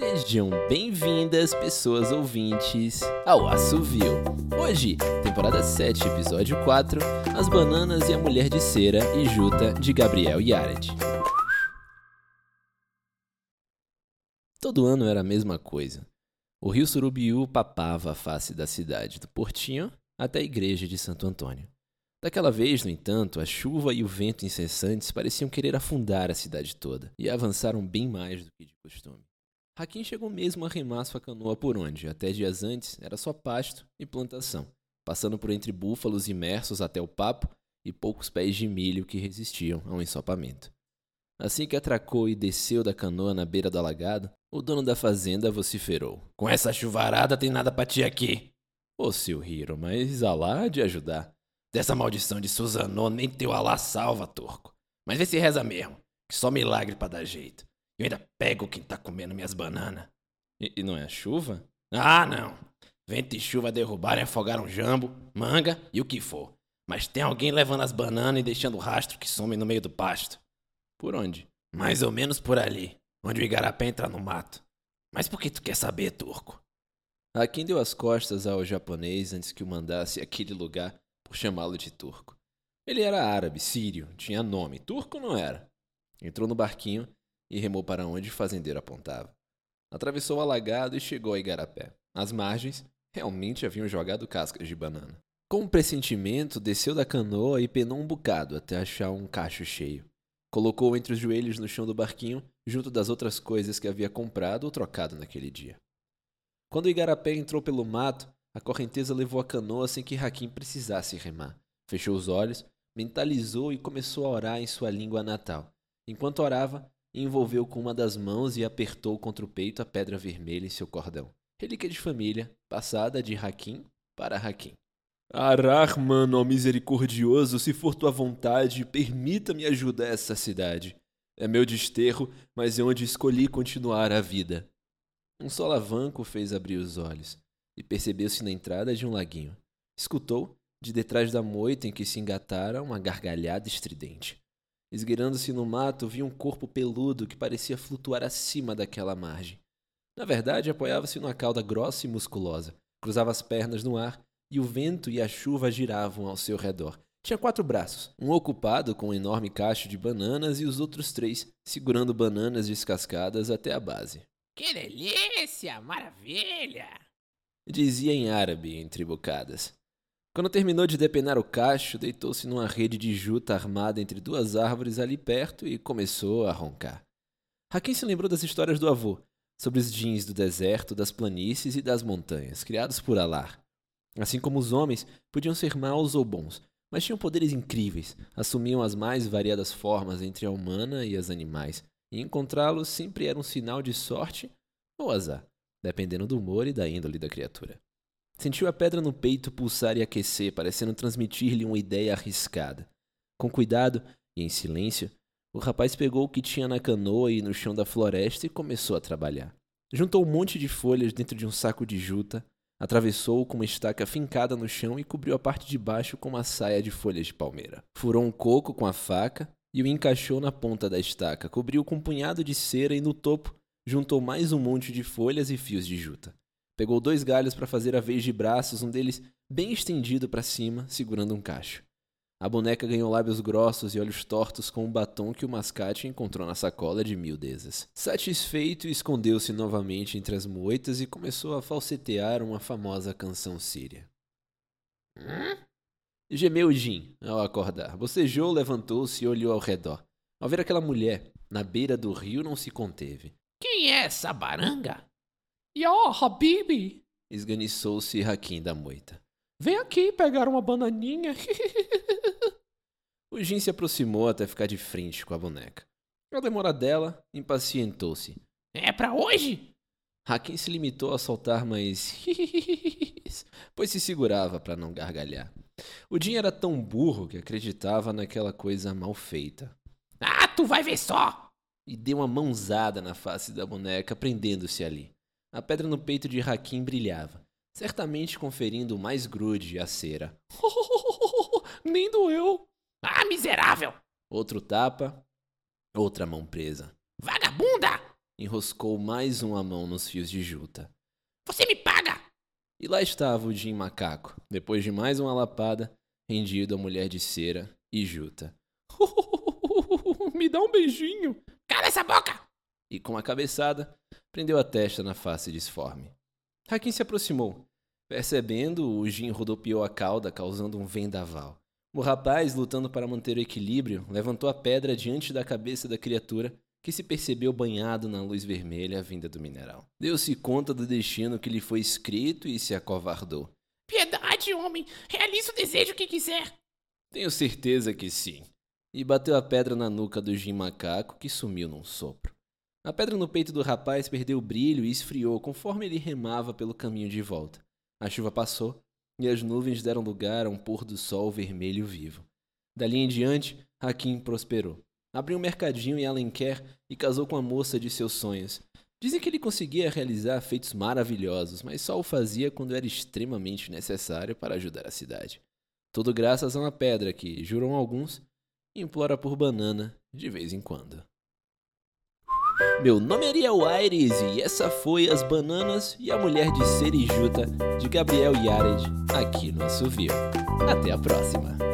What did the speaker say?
Sejam bem-vindas, pessoas ouvintes, ao Assovio. Hoje, temporada 7, episódio 4, As Bananas e a Mulher de Cera e Juta, de Gabriel Yared. Todo ano era a mesma coisa. O rio Surubiú papava a face da cidade, do Portinho até a igreja de Santo Antônio. Daquela vez, no entanto, a chuva e o vento incessantes pareciam querer afundar a cidade toda, e avançaram bem mais do que de costume. Hakim chegou mesmo a remar sua canoa por onde, até dias antes, era só pasto e plantação, passando por entre búfalos imersos até o papo e poucos pés de milho que resistiam ao ensopamento. Assim que atracou e desceu da canoa na beira do alagado, o dono da fazenda vociferou: Com essa chuvarada tem nada pra ti aqui. Ô, seu Hiro, mas Alá de ajudar. Dessa maldição de Suzanô nem teu Alá salva, turco. Mas vê se reza mesmo, que só milagre pra dar jeito. Eu ainda pego quem tá comendo minhas bananas. E, e não é a chuva? Ah, não. Vento e chuva derrubaram e afogaram jambo, manga e o que for. Mas tem alguém levando as bananas e deixando rastro que some no meio do pasto. Por onde? Mais ou menos por ali, onde o igarapé entra no mato. Mas por que tu quer saber, turco? Hakim deu as costas ao japonês antes que o mandasse àquele lugar por chamá-lo de turco. Ele era árabe, sírio, tinha nome, turco não era. Entrou no barquinho e remou para onde o fazendeiro apontava. Atravessou o alagado e chegou a Igarapé. As margens realmente haviam jogado cascas de banana. Com um pressentimento, desceu da canoa e penou um bocado até achar um cacho cheio. Colocou entre os joelhos no chão do barquinho, junto das outras coisas que havia comprado ou trocado naquele dia. Quando o Igarapé entrou pelo mato, a correnteza levou a canoa sem que Hakim precisasse remar. Fechou os olhos, mentalizou e começou a orar em sua língua natal. Enquanto orava, envolveu com uma das mãos e apertou contra o peito a pedra vermelha em seu cordão. Relíquia de família, passada de Hakim para Hakim. Arahman, ó misericordioso, se for tua vontade, permita-me ajudar essa cidade. É meu desterro, mas é onde escolhi continuar a vida. Um solavanco fez abrir os olhos e percebeu-se na entrada de um laguinho. Escutou, de detrás da moita em que se engatara, uma gargalhada estridente. Esgueirando-se no mato, viu um corpo peludo que parecia flutuar acima daquela margem. Na verdade, apoiava-se numa cauda grossa e musculosa, cruzava as pernas no ar e o vento e a chuva giravam ao seu redor. Tinha quatro braços, um ocupado com um enorme cacho de bananas e os outros três segurando bananas descascadas até a base. Que delícia! Maravilha! dizia em árabe entre bocadas. Quando terminou de depenar o cacho, deitou-se numa rede de juta armada entre duas árvores ali perto e começou a roncar. Hakim se lembrou das histórias do avô, sobre os jeans do deserto, das planícies e das montanhas, criados por Alar. Assim como os homens, podiam ser maus ou bons, mas tinham poderes incríveis, assumiam as mais variadas formas entre a humana e as animais, e encontrá-los sempre era um sinal de sorte ou azar dependendo do humor e da índole da criatura. Sentiu a pedra no peito pulsar e aquecer, parecendo transmitir-lhe uma ideia arriscada. Com cuidado e em silêncio, o rapaz pegou o que tinha na canoa e no chão da floresta e começou a trabalhar. Juntou um monte de folhas dentro de um saco de juta, atravessou-o com uma estaca fincada no chão e cobriu a parte de baixo com uma saia de folhas de palmeira. Furou um coco com a faca e o encaixou na ponta da estaca, cobriu com um punhado de cera e no topo juntou mais um monte de folhas e fios de juta. Pegou dois galhos para fazer a vez de braços, um deles bem estendido para cima, segurando um cacho. A boneca ganhou lábios grossos e olhos tortos com um batom que o mascate encontrou na sacola de miudezas. Satisfeito, escondeu-se novamente entre as moitas e começou a falsetear uma famosa canção síria. Hum? Gemeu Jim ao acordar. Bocejou, levantou-se e olhou ao redor. Ao ver aquela mulher na beira do rio, não se conteve. Quem é essa baranga? Ya, Habibi! Esganiçou-se Hakim da moita. Vem aqui pegar uma bananinha. o Jin se aproximou até ficar de frente com a boneca. A demora dela impacientou-se. É para hoje? Hakim se limitou a soltar mais pois se segurava para não gargalhar. O Jin era tão burro que acreditava naquela coisa mal feita. Ah, tu vai ver só! e deu uma mãozada na face da boneca, prendendo-se ali. A pedra no peito de Hakim brilhava, certamente conferindo mais grude à cera. Nem doeu. Ah, miserável! Outro tapa, outra mão presa. Vagabunda! enroscou mais uma mão nos fios de juta. Você me paga! E lá estava o Jim Macaco, depois de mais uma lapada, rendido à mulher de cera e juta. Me dá um beijinho. Cala essa boca! E com a cabeçada, prendeu a testa na face disforme. Hakim se aproximou. Percebendo, o Jim rodopiou a cauda, causando um vendaval. O rapaz, lutando para manter o equilíbrio, levantou a pedra diante da cabeça da criatura, que se percebeu banhado na luz vermelha vinda do mineral. Deu-se conta do destino que lhe foi escrito e se acovardou. Piedade, homem! Realize o desejo que quiser! Tenho certeza que sim. E bateu a pedra na nuca do Jim Macaco, que sumiu num sopro. A pedra no peito do rapaz perdeu o brilho e esfriou conforme ele remava pelo caminho de volta. A chuva passou e as nuvens deram lugar a um pôr do sol vermelho vivo. Dali em diante, Hakim prosperou. Abriu um mercadinho em Alenquer e casou com a moça de seus sonhos. Dizem que ele conseguia realizar feitos maravilhosos, mas só o fazia quando era extremamente necessário para ajudar a cidade. Tudo graças a uma pedra que, juram alguns, implora por banana de vez em quando. Meu nome é Ariel Aires e essa foi As Bananas e a Mulher de Serijuta de Gabriel Yared aqui no Assovio. Até a próxima!